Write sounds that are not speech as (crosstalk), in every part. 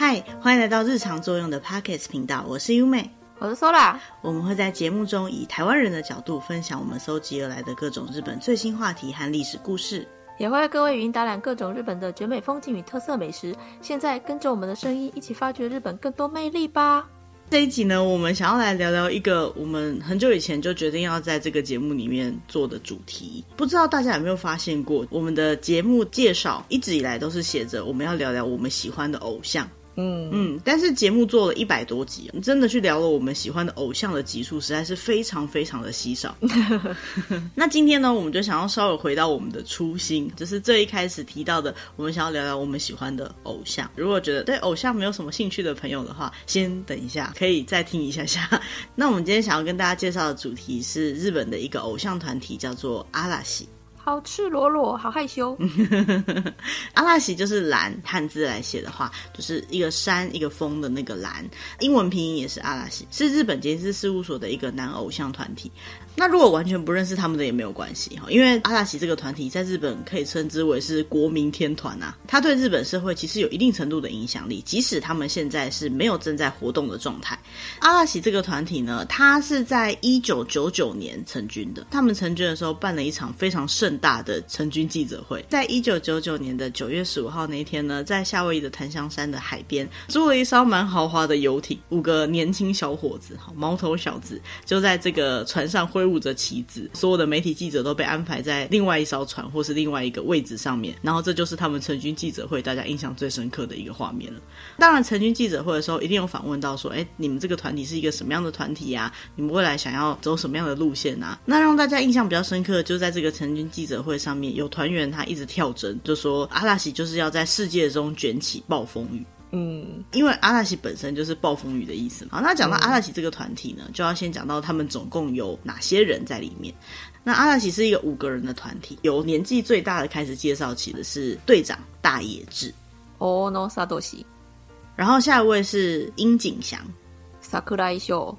嗨，欢迎来到日常作用的 Podcast 频道，我是优美，我是 Sola。我们会在节目中以台湾人的角度分享我们搜集而来的各种日本最新话题和历史故事，也会为各位语音导览各种日本的绝美风景与特色美食。现在跟着我们的声音一起发掘日本更多魅力吧！这一集呢，我们想要来聊聊一个我们很久以前就决定要在这个节目里面做的主题。不知道大家有没有发现过，我们的节目介绍一直以来都是写着我们要聊聊我们喜欢的偶像。嗯嗯，但是节目做了一百多集，真的去聊了我们喜欢的偶像的集数，实在是非常非常的稀少。(laughs) 那今天呢，我们就想要稍微回到我们的初心，就是最一开始提到的，我们想要聊聊我们喜欢的偶像。如果觉得对偶像没有什么兴趣的朋友的话，先等一下，可以再听一下下。(laughs) 那我们今天想要跟大家介绍的主题是日本的一个偶像团体，叫做阿拉西。好赤裸裸，好害羞。阿拉西就是蓝，汉字来写的话，就是一个山一个风的那个蓝。英文拼音也是阿拉西，是日本杰尼斯事务所的一个男偶像团体。那如果完全不认识他们的也没有关系哈，因为阿拉西这个团体在日本可以称之为是国民天团啊，他对日本社会其实有一定程度的影响力，即使他们现在是没有正在活动的状态。阿拉西这个团体呢，他是在一九九九年成军的，他们成军的时候办了一场非常盛大的成军记者会，在一九九九年的九月十五号那一天呢，在夏威夷的檀香山的海边租了一艘蛮豪华的游艇，五个年轻小伙子，毛头小子，就在这个船上挥。舞着旗子，所有的媒体记者都被安排在另外一艘船或是另外一个位置上面，然后这就是他们成军记者会大家印象最深刻的一个画面了。当然，成军记者会的时候一定有访问到说，哎，你们这个团体是一个什么样的团体呀？你们未来想要走什么样的路线啊？那让大家印象比较深刻，就在这个成军记者会上面，有团员他一直跳针，就说阿拉西就是要在世界中卷起暴风雨。嗯，因为阿拉西本身就是暴风雨的意思嘛。好，那讲到阿拉西这个团体呢，就要先讲到他们总共有哪些人在里面。那阿拉西是一个五个人的团体，由年纪最大的开始介绍起的是队长大野智。哦，no，萨多西。然后下一位是樱井翔，萨克拉伊秀，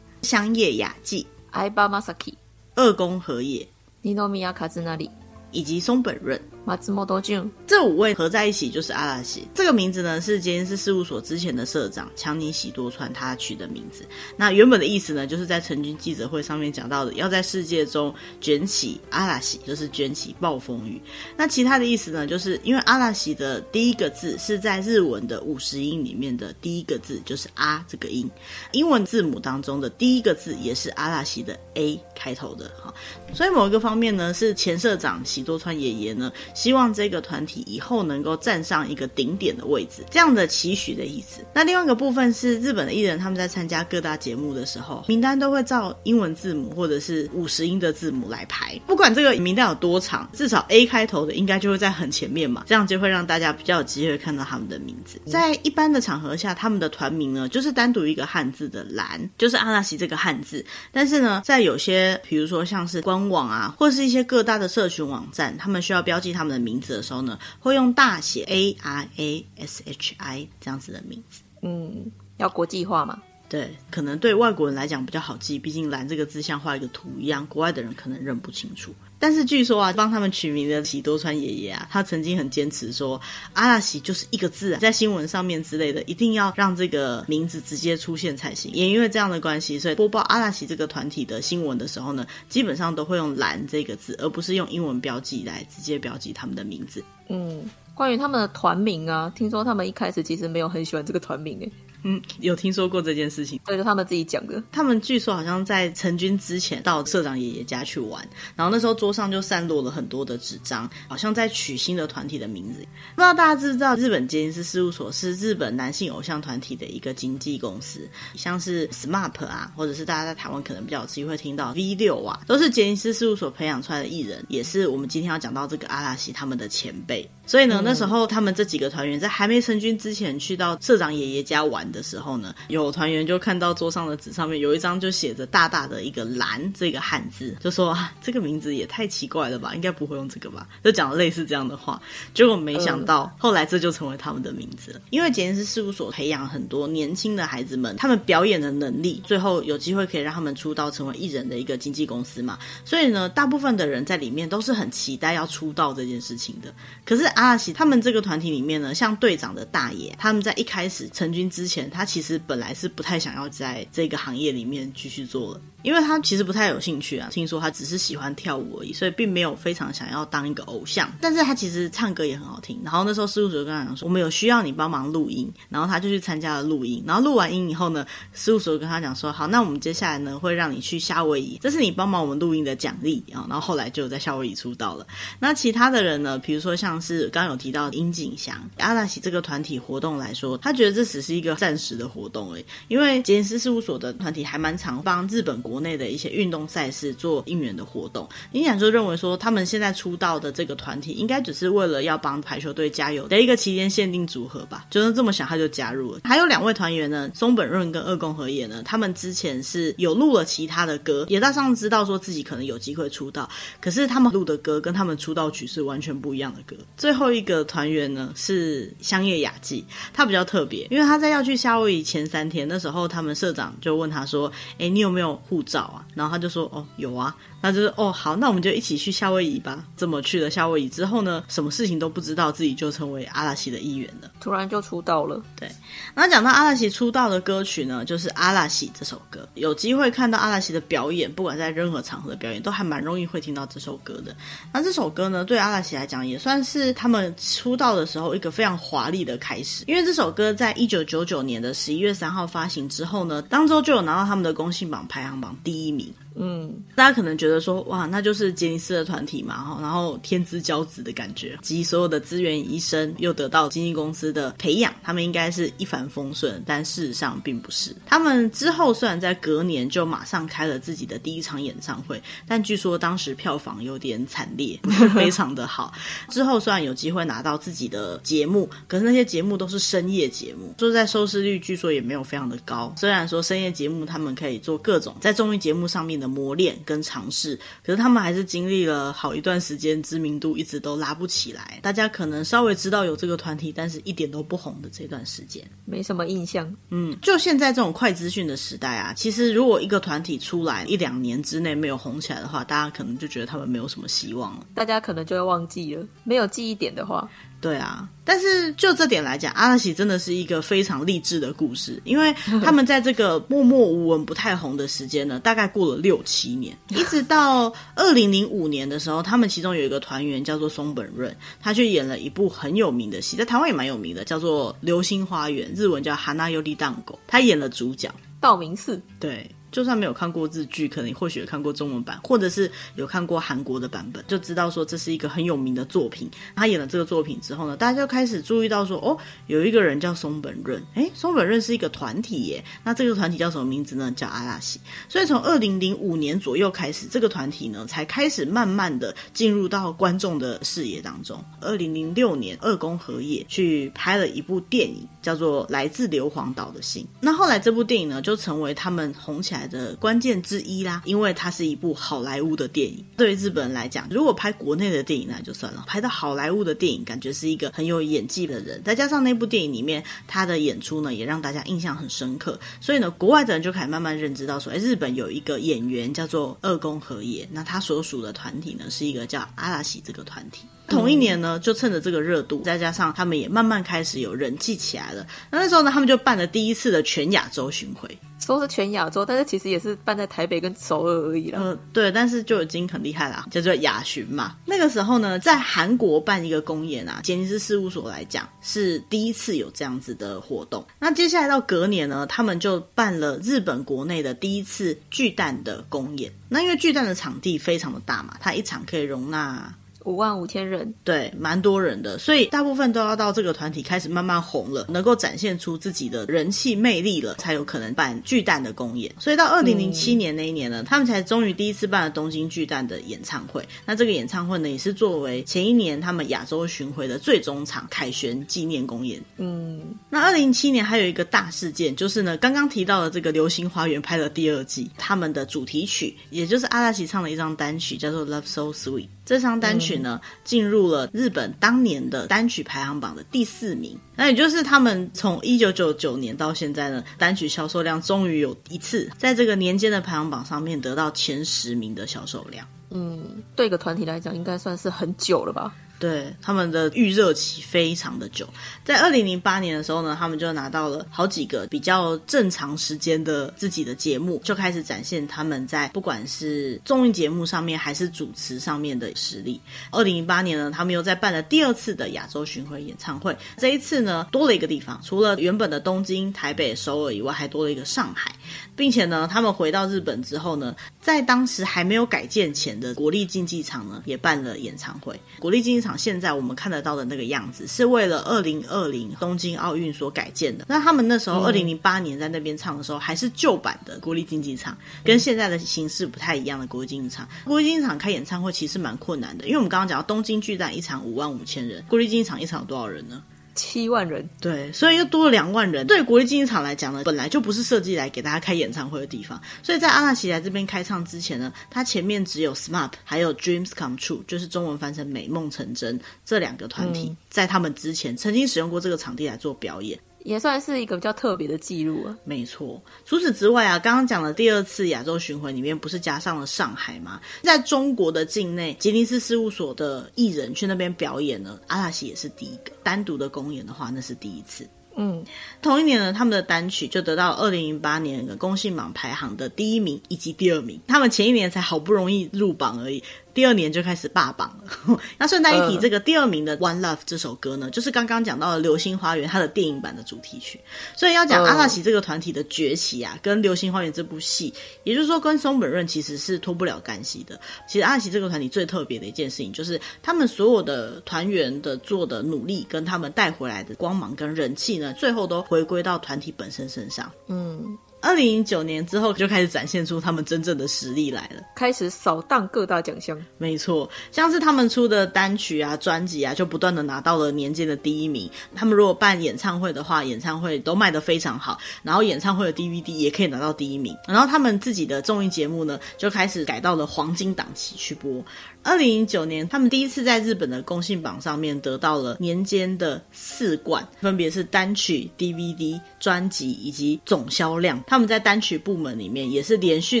香叶雅纪，艾巴马萨基，二宫和也，尼诺米亚卡兹那里，以及松本润。马兹莫多俊，这五位合在一起就是阿拉西。这个名字呢，是杰尼斯事务所之前的社长强尼喜多川他取的名字。那原本的意思呢，就是在成军记者会上面讲到的，要在世界中卷起阿拉西，就是卷起暴风雨。那其他的意思呢，就是因为阿拉西的第一个字是在日文的五十音里面的第一个字，就是啊这个音。英文字母当中的第一个字也是阿拉西的 A 开头的哈。所以某一个方面呢，是前社长喜多川爷爷呢。希望这个团体以后能够站上一个顶点的位置，这样的期许的意思。那另外一个部分是日本的艺人，他们在参加各大节目的时候，名单都会照英文字母或者是五十音的字母来排。不管这个名单有多长，至少 A 开头的应该就会在很前面嘛，这样就会让大家比较有机会看到他们的名字。在一般的场合下，他们的团名呢就是单独一个汉字的蓝，就是阿拉西这个汉字。但是呢，在有些比如说像是官网啊，或是一些各大的社群网站，他们需要标记他他们的名字的时候呢，会用大写 A R A S H I 这样子的名字。嗯，要国际化嘛？对，可能对外国人来讲比较好记，毕竟“蓝”这个字像画一个图一样，国外的人可能认不清楚。但是据说啊，帮他们取名的喜多川爷爷啊，他曾经很坚持说，阿拉喜就是一个字啊，在新闻上面之类的，一定要让这个名字直接出现才行。也因为这样的关系，所以播报阿拉喜这个团体的新闻的时候呢，基本上都会用“蓝”这个字，而不是用英文标记来直接标记他们的名字。嗯，关于他们的团名啊，听说他们一开始其实没有很喜欢这个团名诶。嗯，有听说过这件事情，对，就他们自己讲的。他们据说好像在成军之前到社长爷爷家去玩，然后那时候桌上就散落了很多的纸张，好像在取新的团体的名字。不知道大家知不知道，日本杰尼斯事务所是日本男性偶像团体的一个经纪公司，像是 SMAP 啊，或者是大家在台湾可能比较有机会听到 V 六啊，都是杰尼斯事务所培养出来的艺人，也是我们今天要讲到这个阿拉西他们的前辈。所以呢，那时候他们这几个团员在还没成军之前，去到社长爷爷家玩的时候呢，有团员就看到桌上的纸上面有一张就写着大大的一个“蓝”这个汉字，就说啊，这个名字也太奇怪了吧，应该不会用这个吧？就讲了类似这样的话。结果没想到后来这就成为他们的名字了，因为杰尼斯事务所培养很多年轻的孩子们，他们表演的能力，最后有机会可以让他们出道成为艺人的一个经纪公司嘛。所以呢，大部分的人在里面都是很期待要出道这件事情的。可是阿拉西他们这个团体里面呢，像队长的大爷，他们在一开始成军之前，他其实本来是不太想要在这个行业里面继续做了。因为他其实不太有兴趣啊，听说他只是喜欢跳舞而已，所以并没有非常想要当一个偶像。但是他其实唱歌也很好听。然后那时候事务所就跟他讲说，我们有需要你帮忙录音，然后他就去参加了录音。然后录完音以后呢，事务所就跟他讲说，好，那我们接下来呢会让你去夏威夷，这是你帮忙我们录音的奖励啊。然后后来就在夏威夷出道了。那其他的人呢，比如说像是刚有提到的樱井翔，阿拉西这个团体活动来说，他觉得这只是一个暂时的活动而已，因为杰尼斯事务所的团体还蛮常帮日本国内的一些运动。赛事做应援的活动，你想就认为说他们现在出道的这个团体应该只是为了要帮排球队加油的一个期间限定组合吧？就是这么想，他就加入了。还有两位团员呢，松本润跟二宫和也呢，他们之前是有录了其他的歌，也大上知道说自己可能有机会出道，可是他们录的歌跟他们出道曲是完全不一样的歌。最后一个团员呢是香叶雅纪，他比较特别，因为他在要去夏威夷前三天，那时候他们社长就问他说：“哎，你有没有护照啊？”然后他就。就说哦，有啊。那就是哦，好，那我们就一起去夏威夷吧。这么去了夏威夷之后呢，什么事情都不知道，自己就成为阿拉西的一员了。突然就出道了。对，那讲到阿拉西出道的歌曲呢，就是《阿拉西》这首歌。有机会看到阿拉西的表演，不管在任何场合的表演，都还蛮容易会听到这首歌的。那这首歌呢，对阿拉西来讲，也算是他他们出道的时候一个非常华丽的开始。因为这首歌在一九九九年的十一月三号发行之后呢，当周就有拿到他们的公信榜排行榜第一名。嗯，大家可能觉得说，哇，那就是杰尼斯的团体嘛，哈，然后天之骄子的感觉，集所有的资源于一身，又得到经纪公司的培养，他们应该是一帆风顺，但事实上并不是。他们之后虽然在隔年就马上开了自己的第一场演唱会，但据说当时票房有点惨烈，(laughs) 非常的好。之后虽然有机会拿到自己的节目，可是那些节目都是深夜节目，说在收视率据说也没有非常的高。虽然说深夜节目他们可以做各种在综艺节目上面的。磨练跟尝试，可是他们还是经历了好一段时间，知名度一直都拉不起来。大家可能稍微知道有这个团体，但是一点都不红的这段时间，没什么印象。嗯，就现在这种快资讯的时代啊，其实如果一个团体出来一两年之内没有红起来的话，大家可能就觉得他们没有什么希望了。大家可能就会忘记了，没有记忆点的话。对啊，但是就这点来讲，阿拉西真的是一个非常励志的故事，因为 (laughs) 他们在这个默默无闻、不太红的时间呢，大概过了六七年，一直到二零零五年的时候，他们其中有一个团员叫做松本润，他去演了一部很有名的戏，在台湾也蛮有名的，叫做《流星花园》，日文叫《哈娜尤利当狗》，他演了主角。道明寺，对。就算没有看过日剧，可能或许有看过中文版，或者是有看过韩国的版本，就知道说这是一个很有名的作品。他演了这个作品之后呢，大家就开始注意到说，哦，有一个人叫松本润，诶，松本润是一个团体耶。那这个团体叫什么名字呢？叫阿拉西。所以从二零零五年左右开始，这个团体呢才开始慢慢的进入到观众的视野当中。二零零六年，二宫和也去拍了一部电影，叫做《来自硫磺岛的信》。那后来这部电影呢，就成为他们红起来的关键之一啦，因为它是一部好莱坞的电影。对于日本人来讲，如果拍国内的电影那就算了，拍到好莱坞的电影，感觉是一个很有演技的人。再加上那部电影里面他的演出呢，也让大家印象很深刻。所以呢，国外的人就开始慢慢认知到说，哎，日本有一个演员叫做二宫和也，那他所属的团体呢，是一个叫阿拉西这个团体。同一年呢，就趁着这个热度，再加上他们也慢慢开始有人气起来了。那那时候呢，他们就办了第一次的全亚洲巡回。说是全亚洲，但是其实也是办在台北跟首尔而已啦。呃，对，但是就已经很厉害啦，叫做亚巡嘛。那个时候呢，在韩国办一个公演啊，杰尼斯事务所来讲是第一次有这样子的活动。那接下来到隔年呢，他们就办了日本国内的第一次巨蛋的公演。那因为巨蛋的场地非常的大嘛，它一场可以容纳。五万五千人，对，蛮多人的，所以大部分都要到这个团体开始慢慢红了，能够展现出自己的人气魅力了，才有可能办巨蛋的公演。所以到二零零七年那一年呢，嗯、他们才终于第一次办了东京巨蛋的演唱会。那这个演唱会呢，也是作为前一年他们亚洲巡回的最终场凯旋纪念公演。嗯，那二零零七年还有一个大事件，就是呢，刚刚提到的这个《流星花园》拍的第二季，他们的主题曲，也就是阿拉奇唱的一张单曲，叫做《Love So Sweet》。这张单曲呢，进入了日本当年的单曲排行榜的第四名。那也就是他们从一九九九年到现在呢，单曲销售量终于有一次在这个年间的排行榜上面得到前十名的销售量。嗯，对一个团体来讲，应该算是很久了吧。对，他们的预热期非常的久，在二零零八年的时候呢，他们就拿到了好几个比较正常时间的自己的节目，就开始展现他们在不管是综艺节目上面还是主持上面的实力。二零零八年呢，他们又在办了第二次的亚洲巡回演唱会，这一次呢多了一个地方，除了原本的东京、台北、首尔以外，还多了一个上海，并且呢，他们回到日本之后呢，在当时还没有改建前的国立竞技场呢，也办了演唱会。国立竞技场。现在我们看得到的那个样子，是为了二零二零东京奥运所改建的。那他们那时候二零零八年在那边唱的时候，还是旧版的国立竞技场，跟现在的形式不太一样的国立竞技场。国立竞技场开演唱会其实蛮困难的，因为我们刚刚讲到东京巨蛋一场五万五千人，国立竞技场一场有多少人呢？七万人，对，所以又多了两万人。对国立竞技场来讲呢，本来就不是设计来给大家开演唱会的地方。所以在阿纳奇来这边开唱之前呢，他前面只有 SMAP 还有 Dreams Come True，就是中文翻成美梦成真这两个团体，嗯、在他们之前曾经使用过这个场地来做表演。也算是一个比较特别的记录啊。没错，除此之外啊，刚刚讲的第二次亚洲巡回里面不是加上了上海吗？在中国的境内，吉尼斯事务所的艺人去那边表演呢，阿拉西也是第一个单独的公演的话，那是第一次。嗯，同一年呢，他们的单曲就得到二零零八年的公信榜排行的第一名以及第二名。他们前一年才好不容易入榜而已。第二年就开始霸榜了。(laughs) 那顺带一提，这个第二名的《One Love》这首歌呢，就是刚刚讲到的《流星花园》它的电影版的主题曲。所以要讲阿拉奇这个团体的崛起啊，跟《流星花园》这部戏，也就是说跟松本润其实是脱不了干系的。其实阿拉奇这个团体最特别的一件事情，就是他们所有的团员的做的努力，跟他们带回来的光芒跟人气呢，最后都回归到团体本身身上。嗯。二零零九年之后就开始展现出他们真正的实力来了，开始扫荡各大奖项。没错，像是他们出的单曲啊、专辑啊，就不断的拿到了年间的第一名。他们如果办演唱会的话，演唱会都卖得非常好，然后演唱会的 DVD 也可以拿到第一名。然后他们自己的综艺节目呢，就开始改到了黄金档期去播。二零零九年，他们第一次在日本的公信榜上面得到了年间的四冠，分别是单曲、DVD、专辑以及总销量。他们在单曲部门里面也是连续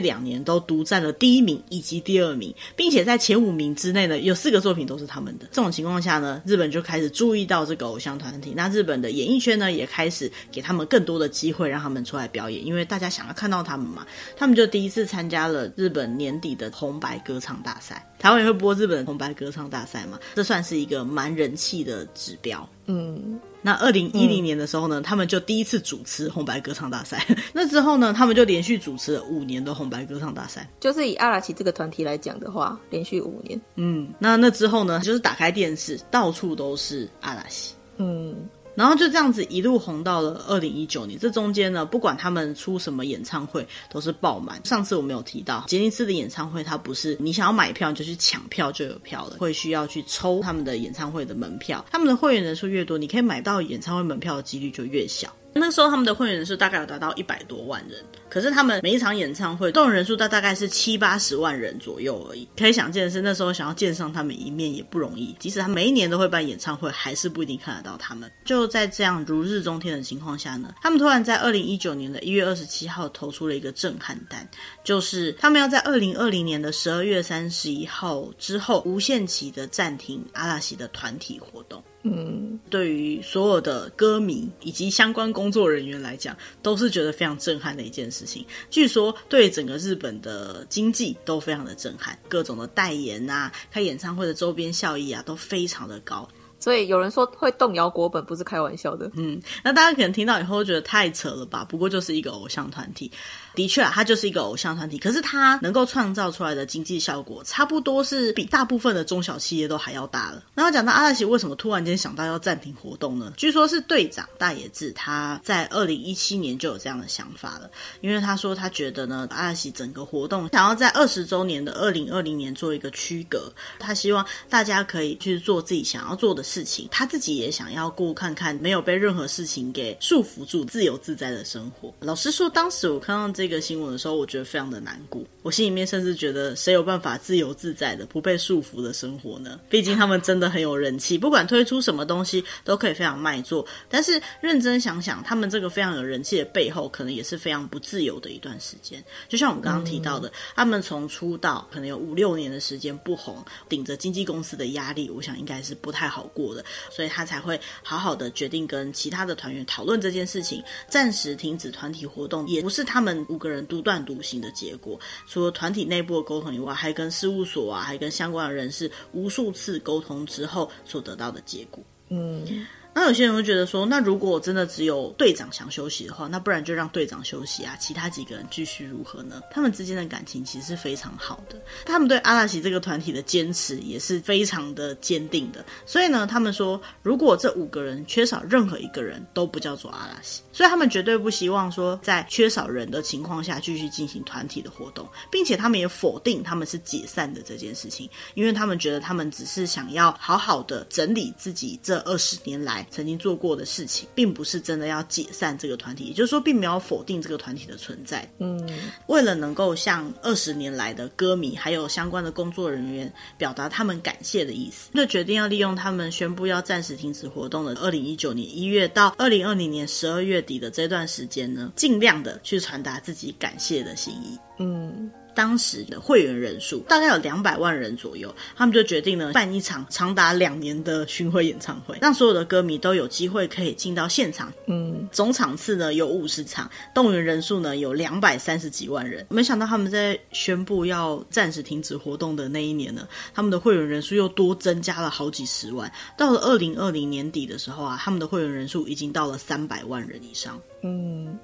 两年都独占了第一名以及第二名，并且在前五名之内呢，有四个作品都是他们的。这种情况下呢，日本就开始注意到这个偶像团体。那日本的演艺圈呢，也开始给他们更多的机会，让他们出来表演，因为大家想要看到他们嘛。他们就第一次参加了日本年底的红白歌唱大赛。台湾也会播日本红白歌唱大赛嘛？这算是一个蛮人气的指标。嗯，那二零一零年的时候呢，嗯、他们就第一次主持红白歌唱大赛。(laughs) 那之后呢，他们就连续主持了五年的红白歌唱大赛。就是以阿拉奇这个团体来讲的话，连续五年。嗯，那那之后呢，就是打开电视，到处都是阿拉奇。嗯。然后就这样子一路红到了二零一九年，这中间呢，不管他们出什么演唱会，都是爆满。上次我们有提到，杰尼斯的演唱会，它不是你想要买票就去抢票就有票了，会需要去抽他们的演唱会的门票。他们的会员人数越多，你可以买到演唱会门票的几率就越小。那时候他们的会员人数大概有达到一百多万人，可是他们每一场演唱会动人数大大概是七八十万人左右而已。可以想见的是，那时候想要见上他们一面也不容易。即使他每一年都会办演唱会，还是不一定看得到他们。就在这样如日中天的情况下呢，他们突然在二零一九年的一月二十七号投出了一个震撼弹，就是他们要在二零二零年的十二月三十一号之后无限期的暂停阿拉西的团体活动。嗯，对于所有的歌迷以及相关工作人员来讲，都是觉得非常震撼的一件事情。据说对整个日本的经济都非常的震撼，各种的代言啊、开演唱会的周边效益啊，都非常的高。所以有人说会动摇国本，不是开玩笑的。嗯，那大家可能听到以后觉得太扯了吧？不过就是一个偶像团体。的确啊，它就是一个偶像团体，可是它能够创造出来的经济效果，差不多是比大部分的中小企业都还要大了。然后讲到阿拉西为什么突然间想到要暂停活动呢？据说是队长大野智他在二零一七年就有这样的想法了，因为他说他觉得呢，阿拉喜整个活动想要在二十周年的二零二零年做一个区隔，他希望大家可以去做自己想要做的。事情，他自己也想要过看看没有被任何事情给束缚住、自由自在的生活。老实说，当时我看到这个新闻的时候，我觉得非常的难过。我心里面甚至觉得，谁有办法自由自在的、不被束缚的生活呢？毕竟他们真的很有人气，不管推出什么东西都可以非常卖座。但是认真想想，他们这个非常有人气的背后，可能也是非常不自由的一段时间。就像我们刚刚提到的，嗯、他们从出道可能有五六年的时间不红，顶着经纪公司的压力，我想应该是不太好过的，所以他才会好好的决定跟其他的团员讨论这件事情，暂时停止团体活动，也不是他们五个人独断独行的结果。除了团体内部的沟通以外，还跟事务所啊，还跟相关的人士无数次沟通之后所得到的结果。嗯。那有些人会觉得说，那如果真的只有队长想休息的话，那不然就让队长休息啊，其他几个人继续如何呢？他们之间的感情其实是非常好的，他们对阿拉西这个团体的坚持也是非常的坚定的。所以呢，他们说，如果这五个人缺少任何一个人，都不叫做阿拉西。所以他们绝对不希望说，在缺少人的情况下继续进行团体的活动，并且他们也否定他们是解散的这件事情，因为他们觉得他们只是想要好好的整理自己这二十年来。曾经做过的事情，并不是真的要解散这个团体，也就是说，并没有否定这个团体的存在。嗯，为了能够向二十年来的歌迷还有相关的工作人员表达他们感谢的意思，就决定要利用他们宣布要暂时停止活动的二零一九年一月到二零二零年十二月底的这段时间呢，尽量的去传达自己感谢的心意。嗯。当时的会员人数大概有两百万人左右，他们就决定呢办一场长达两年的巡回演唱会，让所有的歌迷都有机会可以进到现场。嗯，总场次呢有五十场，动员人数呢有两百三十几万人。没想到他们在宣布要暂时停止活动的那一年呢，他们的会员人数又多增加了好几十万。到了二零二零年底的时候啊，他们的会员人数已经到了三百万人以上。嗯，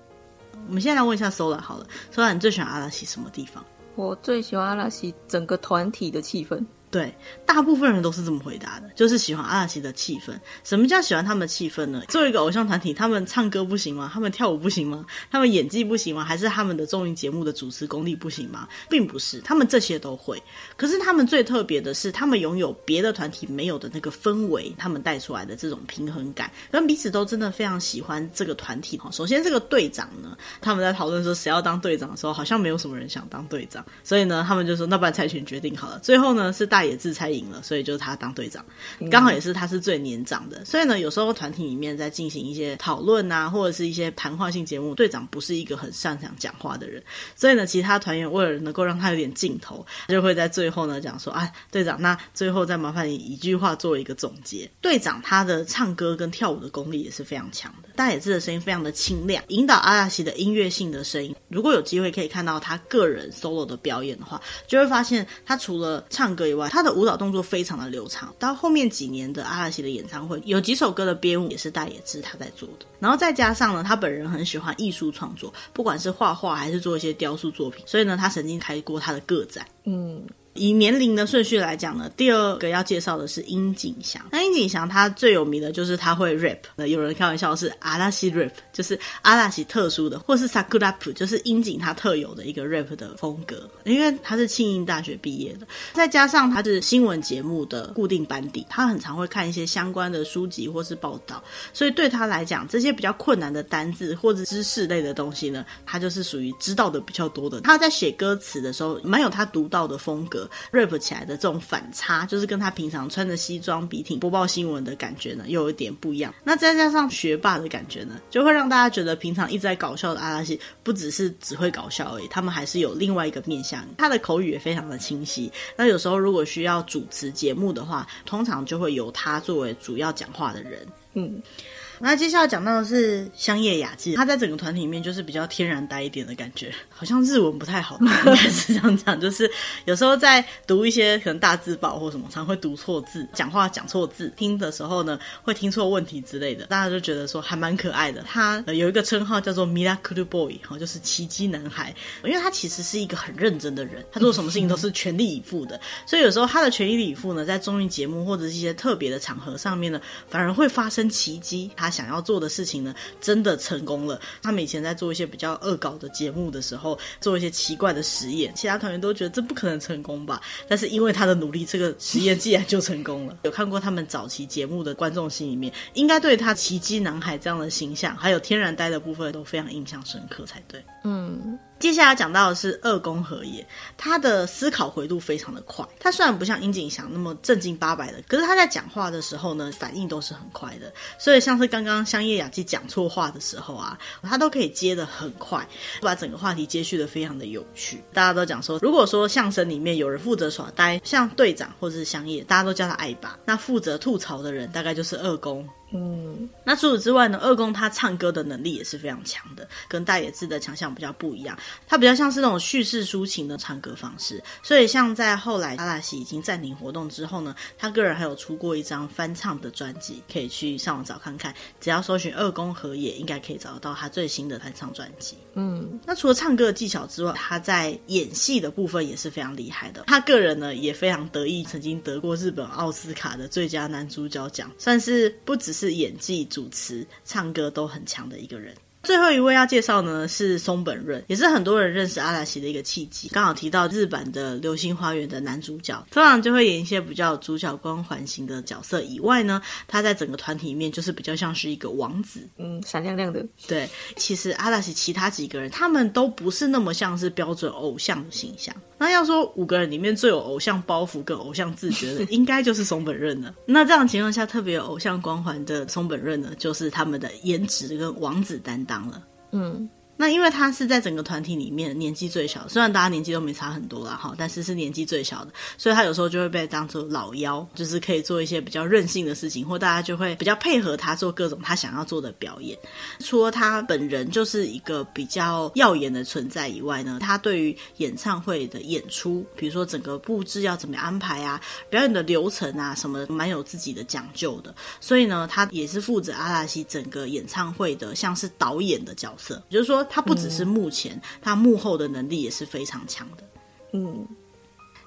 我们现在来问一下 Sola 好了，Sola 你最喜欢阿拉西什么地方？我最喜欢阿拉是整个团体的气氛。对，大部分人都是这么回答的，就是喜欢阿拉西的气氛。什么叫喜欢他们的气氛呢？作为一个偶像团体，他们唱歌不行吗？他们跳舞不行吗？他们演技不行吗？还是他们的综艺节目的主持功力不行吗？并不是，他们这些都会。可是他们最特别的是，他们拥有别的团体没有的那个氛围，他们带出来的这种平衡感，跟彼此都真的非常喜欢这个团体。首先，这个队长呢，他们在讨论说谁要当队长的时候，好像没有什么人想当队长，所以呢，他们就说那不然猜拳决定好了。最后呢，是大。大野智猜赢了，所以就是他当队长，刚好也是他是最年长的。所以呢，有时候团体里面在进行一些讨论啊，或者是一些谈话性节目，队长不是一个很擅长讲话的人，所以呢，其他团员为了能够让他有点镜头，就会在最后呢讲说：“啊，队长，那最后再麻烦你一句话做一个总结。”队长他的唱歌跟跳舞的功力也是非常强的，大野智的声音非常的清亮，引导阿拉西的音乐性的声音。如果有机会可以看到他个人 solo 的表演的话，就会发现他除了唱歌以外，他的舞蹈动作非常的流畅，到后面几年的阿拉西的演唱会，有几首歌的编舞也是大野智他在做的。然后再加上呢，他本人很喜欢艺术创作，不管是画画还是做一些雕塑作品，所以呢，他曾经开过他的个展。嗯。以年龄的顺序来讲呢，第二个要介绍的是樱井翔。那樱井翔他最有名的就是他会 rap，那有人开玩笑是阿拉西 rap，就是阿拉西特殊的，或是 sakurap，就是樱井他特有的一个 rap 的风格。因为他是庆应大学毕业的，再加上他是新闻节目的固定班底，他很常会看一些相关的书籍或是报道，所以对他来讲，这些比较困难的单字或者知识类的东西呢，他就是属于知道的比较多的。他在写歌词的时候，蛮有他独到的风格。Rap 起来的这种反差，就是跟他平常穿着西装笔挺播报新闻的感觉呢，又有点不一样。那再加上学霸的感觉呢，就会让大家觉得平常一直在搞笑的阿拉西，不只是只会搞笑而已，他们还是有另外一个面向。他的口语也非常的清晰。那有时候如果需要主持节目的话，通常就会由他作为主要讲话的人。嗯。那接下来讲到的是香叶雅纪，他在整个团体里面就是比较天然呆一点的感觉，(laughs) 好像日文不太好，(laughs) 应该是这样讲，就是有时候在读一些可能大字报或什么，常会读错字，讲话讲错字，听的时候呢会听错问题之类的，大家就觉得说还蛮可爱的。他有一个称号叫做 Miracle Boy，哈，就是奇迹男孩，因为他其实是一个很认真的人，他做什么事情都是全力以赴的，所以有时候他的全力以赴呢，在综艺节目或者是一些特别的场合上面呢，反而会发。生奇迹，他想要做的事情呢，真的成功了。他们以前在做一些比较恶搞的节目的时候，做一些奇怪的实验，其他团员都觉得这不可能成功吧？但是因为他的努力，这个实验既然就成功了。有看过他们早期节目的观众心里面，应该对他奇迹男孩这样的形象，还有天然呆的部分都非常印象深刻才对。嗯。接下来讲到的是二宫和也，他的思考回路非常的快。他虽然不像樱井翔那么正经八百的，可是他在讲话的时候呢，反应都是很快的。所以像是刚刚香叶雅纪讲错话的时候啊，(laughs) 他都可以接得很快，把整个话题接续得非常的有趣。大家都讲说，如果说相声里面有人负责耍呆，像队长或者是香叶，大家都叫他爱爸，那负责吐槽的人大概就是二宫。嗯，那除此之外呢，二宫他唱歌的能力也是非常强的，跟大野智的强项比较不一样。他比较像是那种叙事抒情的唱歌方式，所以像在后来阿拉西已经暂停活动之后呢，他个人还有出过一张翻唱的专辑，可以去上网找看看。只要搜寻二宫和也，应该可以找得到他最新的翻唱专辑。嗯，那除了唱歌的技巧之外，他在演戏的部分也是非常厉害的。他个人呢也非常得意，曾经得过日本奥斯卡的最佳男主角奖，算是不只是。是演技、主持、唱歌都很强的一个人。最后一位要介绍呢是松本润，也是很多人认识阿拉西的一个契机。刚好提到日版的《流星花园》的男主角，通常就会演一些比较主角光环型的角色。以外呢，他在整个团体里面就是比较像是一个王子，嗯，闪亮亮的。对，其实阿拉西其他几个人，他们都不是那么像是标准偶像的形象。那要说五个人里面最有偶像包袱跟偶像自觉的，应该就是松本润了。(laughs) 那这样情况下，特别有偶像光环的松本润呢，就是他们的颜值跟王子担当了。嗯。那因为他是在整个团体里面年纪最小，虽然大家年纪都没差很多啦哈，但是是年纪最小的，所以他有时候就会被当做老幺，就是可以做一些比较任性的事情，或大家就会比较配合他做各种他想要做的表演。除了他本人就是一个比较耀眼的存在以外呢，他对于演唱会的演出，比如说整个布置要怎么安排啊，表演的流程啊什么，蛮有自己的讲究的。所以呢，他也是负责阿拉西整个演唱会的，像是导演的角色，也就是说。他不只是幕前，嗯、他幕后的能力也是非常强的。嗯。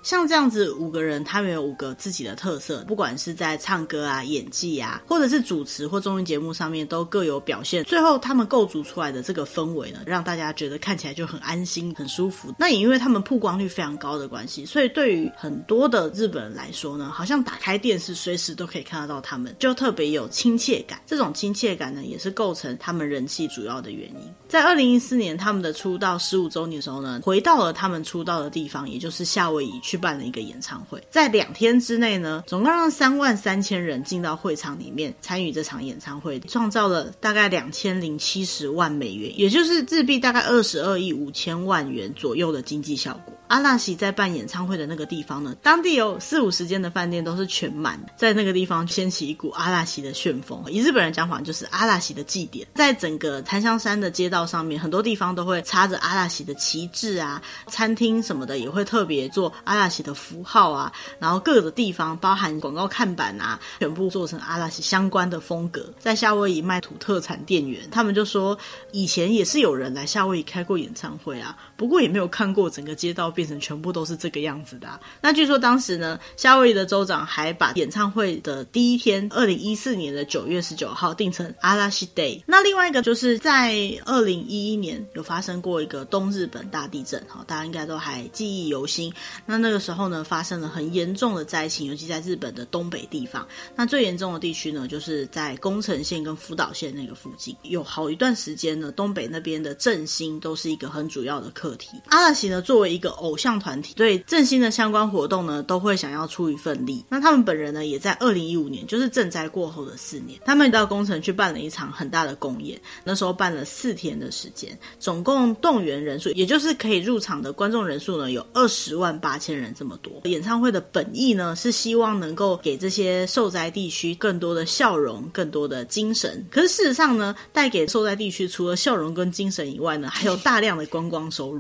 像这样子五个人，他们有五个自己的特色，不管是在唱歌啊、演技啊，或者是主持或综艺节目上面，都各有表现。最后他们构筑出来的这个氛围呢，让大家觉得看起来就很安心、很舒服。那也因为他们曝光率非常高的关系，所以对于很多的日本人来说呢，好像打开电视随时都可以看得到他们，就特别有亲切感。这种亲切感呢，也是构成他们人气主要的原因。在二零一四年他们的出道十五周年的时候呢，回到了他们出道的地方，也就是夏威夷去。去办了一个演唱会，在两天之内呢，总共让三万三千人进到会场里面参与这场演唱会，创造了大概两千零七十万美元，也就是自币大概二十二亿五千万元左右的经济效果。阿拉西在办演唱会的那个地方呢，当地有四五十间的饭店都是全满，在那个地方掀起一股阿拉西的旋风。以日本人讲法，就是阿拉西的祭典。在整个檀香山的街道上面，很多地方都会插着阿拉西的旗帜啊，餐厅什么的也会特别做阿拉西的符号啊，然后各个地方包含广告看板啊，全部做成阿拉西相关的风格。在夏威夷卖土特产店员，他们就说，以前也是有人来夏威夷开过演唱会啊，不过也没有看过整个街道变。成全部都是这个样子的啊。那据说当时呢，夏威夷的州长还把演唱会的第一天，二零一四年的九月十九号定成阿拉西 day。那另外一个就是在二零一一年有发生过一个东日本大地震，哈，大家应该都还记忆犹新。那那个时候呢，发生了很严重的灾情，尤其在日本的东北地方。那最严重的地区呢，就是在宫城县跟福岛县那个附近，有好一段时间呢，东北那边的振兴都是一个很主要的课题。阿拉奇呢，作为一个偶像团体对振兴的相关活动呢，都会想要出一份力。那他们本人呢，也在二零一五年，就是赈灾过后的四年，他们到宫城去办了一场很大的公演。那时候办了四天的时间，总共动员人数，也就是可以入场的观众人数呢，有二十万八千人这么多。演唱会的本意呢，是希望能够给这些受灾地区更多的笑容，更多的精神。可是事实上呢，带给受灾地区除了笑容跟精神以外呢，还有大量的观光收入。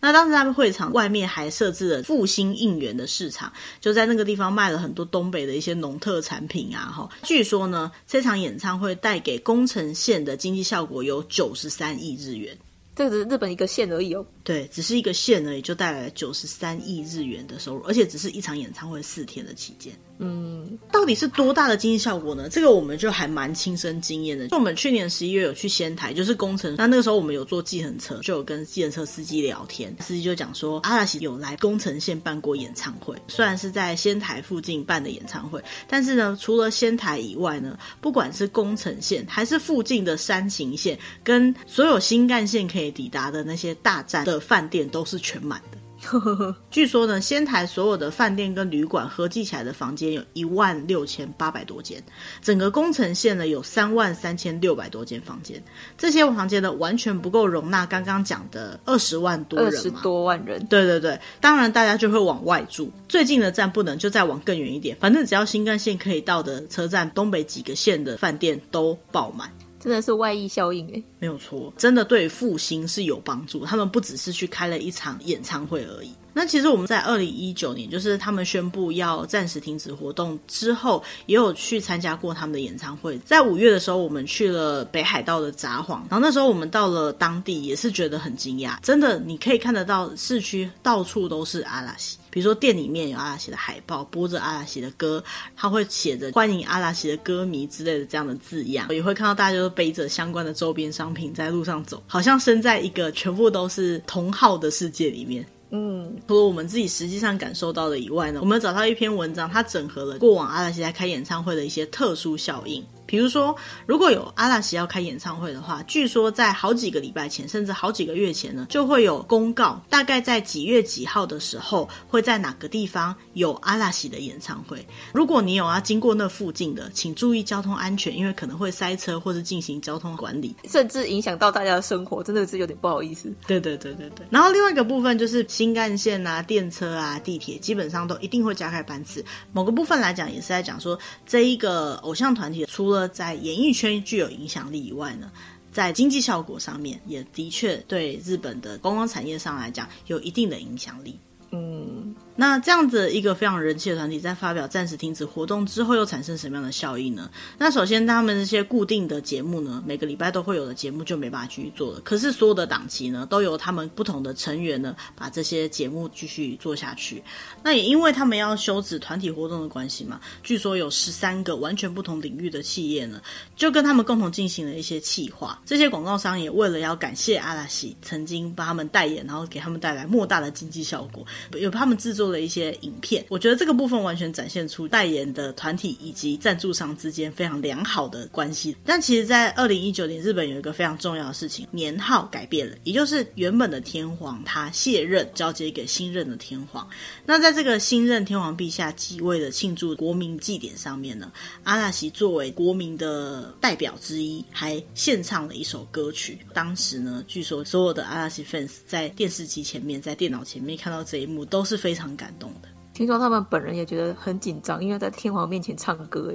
那当时他们会场外面。还设置了复兴应援的市场，就在那个地方卖了很多东北的一些农特产品啊。哈，据说呢，这场演唱会带给宫城县的经济效果有九十三亿日元。这个只是日本一个县而已哦。对，只是一个县而已，就带来了九十三亿日元的收入，而且只是一场演唱会四天的期间。嗯，到底是多大的经济效果呢？这个我们就还蛮亲身经验的。就我们去年十一月有去仙台，就是工程，那那个时候我们有坐计程车，就有跟计程车司机聊天，司机就讲说阿拉西有来宫城县办过演唱会，虽然是在仙台附近办的演唱会，但是呢，除了仙台以外呢，不管是宫城县还是附近的山形县，跟所有新干线可以抵达的那些大站的饭店都是全满的。(laughs) 据说呢，仙台所有的饭店跟旅馆合计起来的房间有一万六千八百多间，整个宫城县呢有三万三千六百多间房间，这些房间呢完全不够容纳刚刚讲的二十万多人，二十多万人。对对对，当然大家就会往外住，最近的站不能就再往更远一点，反正只要新干线可以到的车站，东北几个县的饭店都爆满。真的是外溢效应诶，没有错，真的对复兴是有帮助。他们不只是去开了一场演唱会而已。那其实我们在二零一九年，就是他们宣布要暂时停止活动之后，也有去参加过他们的演唱会。在五月的时候，我们去了北海道的札幌，然后那时候我们到了当地，也是觉得很惊讶。真的，你可以看得到市区到处都是阿拉西，比如说店里面有阿拉西的海报，播着阿拉西的歌，他会写着欢迎阿拉西的歌迷之类的这样的字样，也会看到大家都背着相关的周边商品在路上走，好像身在一个全部都是同号的世界里面。嗯，除了我们自己实际上感受到的以外呢，我们找到一篇文章，它整合了过往阿拉西在开演唱会的一些特殊效应。比如说，如果有阿拉西要开演唱会的话，据说在好几个礼拜前，甚至好几个月前呢，就会有公告，大概在几月几号的时候，会在哪个地方有阿拉西的演唱会。如果你有要经过那附近的，请注意交通安全，因为可能会塞车或是进行交通管理，甚至影响到大家的生活，真的是有点不好意思。对对对对对。然后另外一个部分就是新干线啊、电车啊、地铁，基本上都一定会加开班次。某个部分来讲，也是在讲说这一个偶像团体出了在演艺圈具有影响力以外呢，在经济效果上面也的确对日本的观光产业上来讲有一定的影响力。嗯。那这样子一个非常人气的团体，在发表暂时停止活动之后，又产生什么样的效应呢？那首先，他们这些固定的节目呢，每个礼拜都会有的节目就没办法继续做了。可是所有的档期呢，都由他们不同的成员呢，把这些节目继续做下去。那也因为他们要休止团体活动的关系嘛，据说有十三个完全不同领域的企业呢，就跟他们共同进行了一些企划。这些广告商也为了要感谢阿拉西曾经帮他们代言，然后给他们带来莫大的经济效果，有他们制作。做了一些影片，我觉得这个部分完全展现出代言的团体以及赞助商之间非常良好的关系。但其实，在二零一九年，日本有一个非常重要的事情，年号改变了，也就是原本的天皇他卸任，交接给新任的天皇。那在这个新任天皇陛下即位的庆祝国民祭典上面呢，阿拉西作为国民的代表之一，还献唱了一首歌曲。当时呢，据说所有的阿拉西 fans 在电视机前面，在电脑前面看到这一幕，都是非常。感动的，听说他们本人也觉得很紧张，因为在天皇面前唱歌。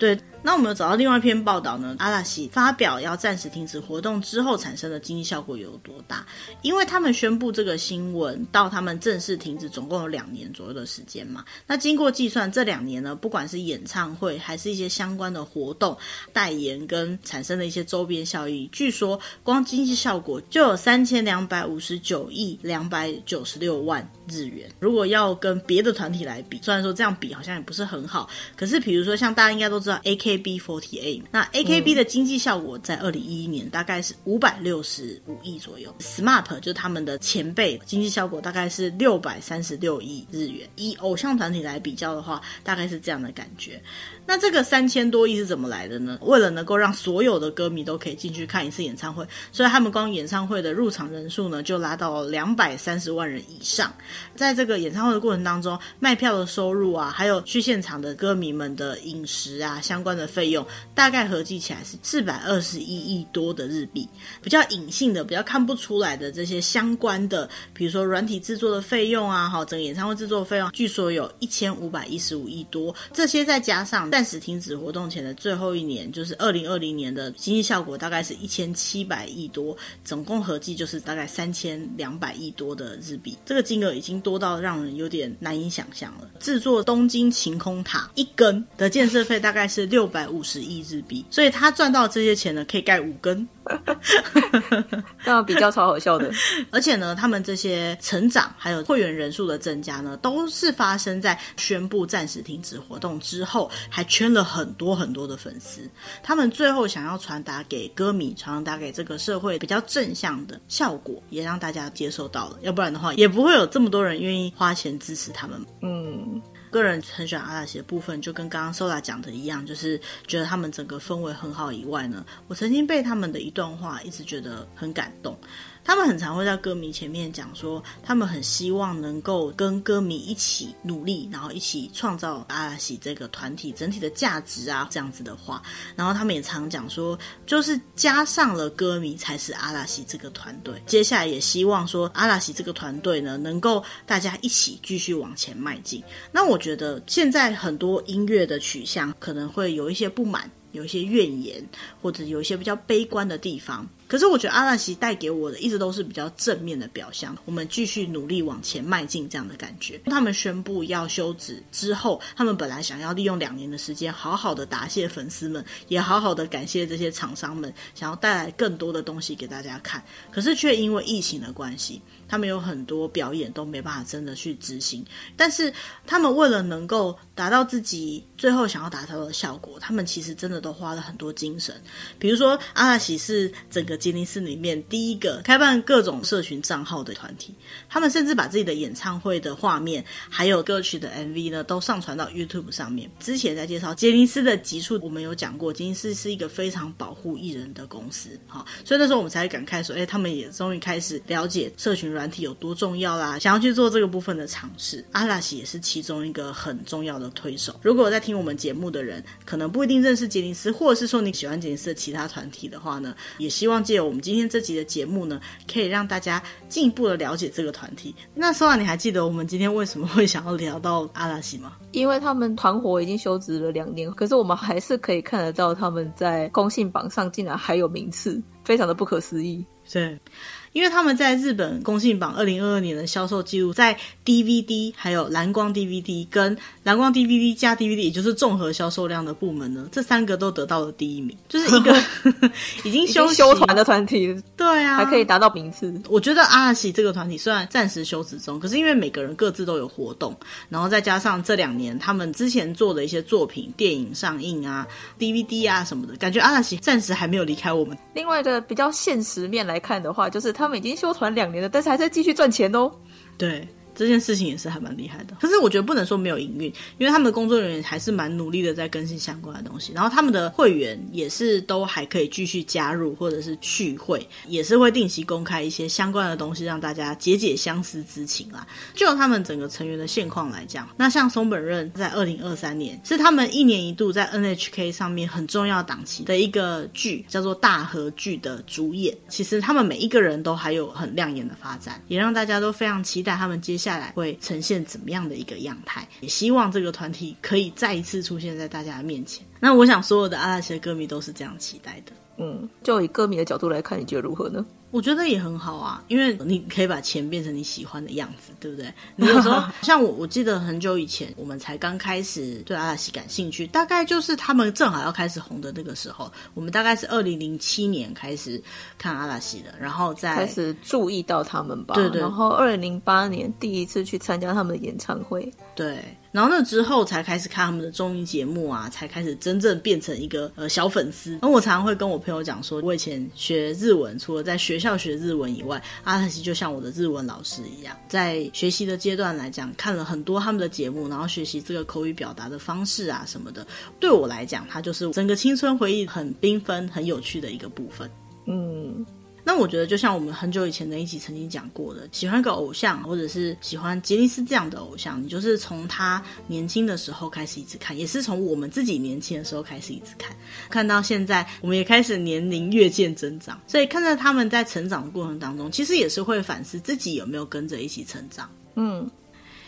对。那我们有找到另外一篇报道呢，阿拉西发表要暂时停止活动之后产生的经济效果有多大？因为他们宣布这个新闻到他们正式停止，总共有两年左右的时间嘛。那经过计算，这两年呢，不管是演唱会还是一些相关的活动、代言跟产生的一些周边效益，据说光经济效果就有三千两百五十九亿两百九十六万日元。如果要跟别的团体来比，虽然说这样比好像也不是很好，可是比如说像大家应该都知道 AK。AKB48，那 AKB 的经济效果在二零一一年大概是五百六十五亿左右。SMAP 就是他们的前辈，经济效果大概是六百三十六亿日元。以偶像团体来比较的话，大概是这样的感觉。那这个三千多亿是怎么来的呢？为了能够让所有的歌迷都可以进去看一次演唱会，所以他们光演唱会的入场人数呢，就拉到两百三十万人以上。在这个演唱会的过程当中，卖票的收入啊，还有去现场的歌迷们的饮食啊，相关的费用，大概合计起来是四百二十一亿多的日币。比较隐性的、比较看不出来的这些相关的，比如说软体制作的费用啊，好，整个演唱会制作费用，据说有一千五百一十五亿多。这些再加上。暂时停止活动前的最后一年，就是二零二零年的经济效果大概是一千七百亿多，总共合计就是大概三千两百亿多的日币。这个金额已经多到让人有点难以想象了。制作东京晴空塔一根的建设费大概是六百五十亿日币，所以他赚到这些钱呢，可以盖五根。(laughs) 那比较超好笑的。(laughs) 而且呢，他们这些成长还有会员人数的增加呢，都是发生在宣布暂时停止活动之后，还圈了很多很多的粉丝。他们最后想要传达给歌迷、传达给这个社会比较正向的效果，也让大家接受到了。要不然的话，也不会有这么多人愿意花钱支持他们。嗯。个人很喜欢阿拉西的部分，就跟刚刚 Sola 讲的一样，就是觉得他们整个氛围很好以外呢，我曾经被他们的一段话一直觉得很感动。他们很常会在歌迷前面讲说，他们很希望能够跟歌迷一起努力，然后一起创造阿拉西这个团体整体的价值啊，这样子的话。然后他们也常讲说，就是加上了歌迷才是阿拉西这个团队。接下来也希望说，阿拉西这个团队呢，能够大家一起继续往前迈进。那我觉得现在很多音乐的取向可能会有一些不满，有一些怨言，或者有一些比较悲观的地方。可是我觉得阿拉西带给我的一直都是比较正面的表象，我们继续努力往前迈进这样的感觉。他们宣布要休止之后，他们本来想要利用两年的时间，好好的答谢粉丝们，也好好的感谢这些厂商们，想要带来更多的东西给大家看。可是却因为疫情的关系，他们有很多表演都没办法真的去执行。但是他们为了能够达到自己最后想要达到的效果，他们其实真的都花了很多精神。比如说阿拉西是整个。杰尼斯里面第一个开办各种社群账号的团体，他们甚至把自己的演唱会的画面还有歌曲的 MV 呢，都上传到 YouTube 上面。之前在介绍杰尼斯的集数，我们有讲过，杰尼斯是一个非常保护艺人的公司，哈，所以那时候我们才会感慨说，哎，他们也终于开始了解社群软体有多重要啦，想要去做这个部分的尝试。阿拉西也是其中一个很重要的推手。如果在听我们节目的人，可能不一定认识杰尼斯，或者是说你喜欢杰尼斯的其他团体的话呢，也希望。借我们今天这集的节目呢，可以让大家进一步的了解这个团体。那 Sola，你还记得我们今天为什么会想要聊到阿拉西吗？因为他们团伙已经休止了两年，可是我们还是可以看得到他们在公信榜上竟然还有名次，非常的不可思议。对。因为他们在日本公信榜二零二二年的销售记录，在 DVD 还有蓝光 DVD 跟蓝光 DVD 加 DVD，也就是综合销售量的部门呢，这三个都得到了第一名，就是一个 (laughs) 已经休休团的团体，对啊，还可以达到名次。我觉得阿拉西这个团体虽然暂时休止中，可是因为每个人各自都有活动，然后再加上这两年他们之前做的一些作品、电影上映啊、DVD 啊什么的，感觉阿拉西暂时还没有离开我们。另外一个比较现实面来看的话，就是。他们已经休团两年了，但是还在继续赚钱哦。对。这件事情也是还蛮厉害的，可是我觉得不能说没有营运，因为他们的工作人员还是蛮努力的在更新相关的东西，然后他们的会员也是都还可以继续加入或者是续会，也是会定期公开一些相关的东西，让大家解解相思之情啦。就他们整个成员的现况来讲，那像松本润在二零二三年是他们一年一度在 NHK 上面很重要档期的一个剧，叫做大河剧的主演。其实他们每一个人都还有很亮眼的发展，也让大家都非常期待他们接下来。会呈现怎么样的一个样态？也希望这个团体可以再一次出现在大家的面前。那我想，所有的阿拉奇的歌迷都是这样期待的。嗯，就以歌迷的角度来看，你觉得如何呢？我觉得也很好啊，因为你可以把钱变成你喜欢的样子，对不对？你有时候 (laughs) 像我，我记得很久以前，我们才刚开始对阿拉西感兴趣，大概就是他们正好要开始红的那个时候。我们大概是二零零七年开始看阿拉西的，然后再开始注意到他们吧。对对。然后二零零八年第一次去参加他们的演唱会。对。然后那之后才开始看他们的综艺节目啊，才开始真正变成一个呃小粉丝。那我常常会跟我朋友讲说，我以前学日文，除了在学校学日文以外，阿拉西就像我的日文老师一样，在学习的阶段来讲，看了很多他们的节目，然后学习这个口语表达的方式啊什么的。对我来讲，它就是整个青春回忆很缤纷、很有趣的一个部分。嗯。那我觉得，就像我们很久以前的一集曾经讲过的，喜欢一个偶像，或者是喜欢杰尼斯这样的偶像，你就是从他年轻的时候开始一直看，也是从我们自己年轻的时候开始一直看，看到现在，我们也开始年龄越见增长，所以看着他们在成长的过程当中，其实也是会反思自己有没有跟着一起成长。嗯。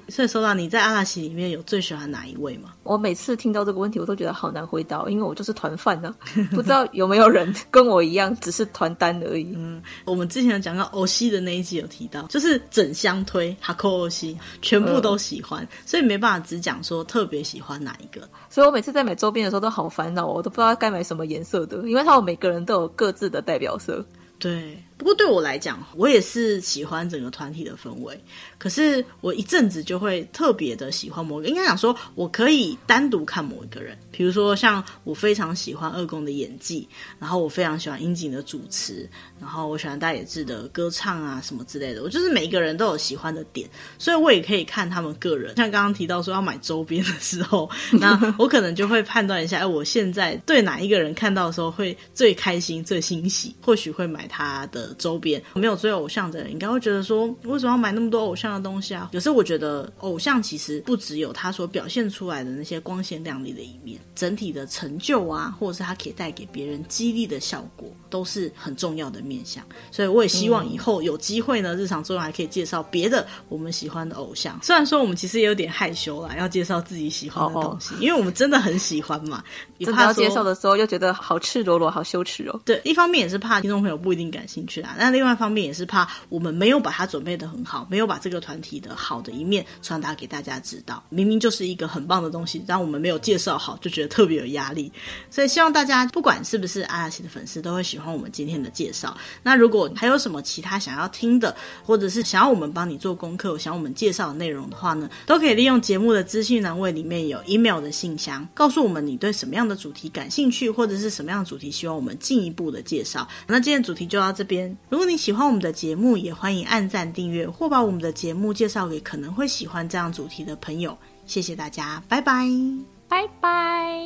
所以说到你在阿拉西里面有最喜欢哪一位吗？我每次听到这个问题，我都觉得好难回答，因为我就是团饭呢，(laughs) 不知道有没有人跟我一样，只是团单而已。嗯，我们之前有讲到欧西的那一集有提到，就是整箱推哈扣欧西，全部都喜欢，嗯、所以没办法只讲说特别喜欢哪一个。所以我每次在买周边的时候都好烦恼，我都不知道该买什么颜色的，因为他们每个人都有各自的代表色。对，不过对我来讲，我也是喜欢整个团体的氛围。可是我一阵子就会特别的喜欢某个，应该讲说，我可以单独看某一个人，比如说像我非常喜欢二宫的演技，然后我非常喜欢樱井的主持，然后我喜欢大野智的歌唱啊什么之类的。我就是每一个人都有喜欢的点，所以我也可以看他们个人。像刚刚提到说要买周边的时候，那我可能就会判断一下，哎，我现在对哪一个人看到的时候会最开心、最欣喜，或许会买他的周边。没有追偶像的人应该会觉得说，为什么要买那么多偶像的东西啊，有时候我觉得偶像其实不只有他所表现出来的那些光鲜亮丽的一面，整体的成就啊，或者是他可以带给别人激励的效果，都是很重要的面向。所以我也希望以后有机会呢，日常中还可以介绍别的我们喜欢的偶像。虽然说我们其实也有点害羞啦，要介绍自己喜欢的东西，因为我们真的很喜欢嘛。真的要介绍的时候又觉得好赤裸裸，好羞耻哦。对，一方面也是怕听众朋友不一定感兴趣啊，那另外一方面也是怕我们没有把它准备的很好，没有把这个团体的好的一面传达给大家知道，明明就是一个很棒的东西，但我们没有介绍好，就觉得特别有压力。所以希望大家不管是不是阿拉西的粉丝，都会喜欢我们今天的介绍。那如果还有什么其他想要听的，或者是想要我们帮你做功课，想要我们介绍的内容的话呢，都可以利用节目的资讯栏位里面有 email 的信箱，告诉我们你对什么样的主题感兴趣，或者是什么样的主题希望我们进一步的介绍。那今天主题就到这边。如果你喜欢我们的节目，也欢迎按赞订阅，或把我们的节节目介绍给可能会喜欢这样主题的朋友。谢谢大家拜拜。拜拜。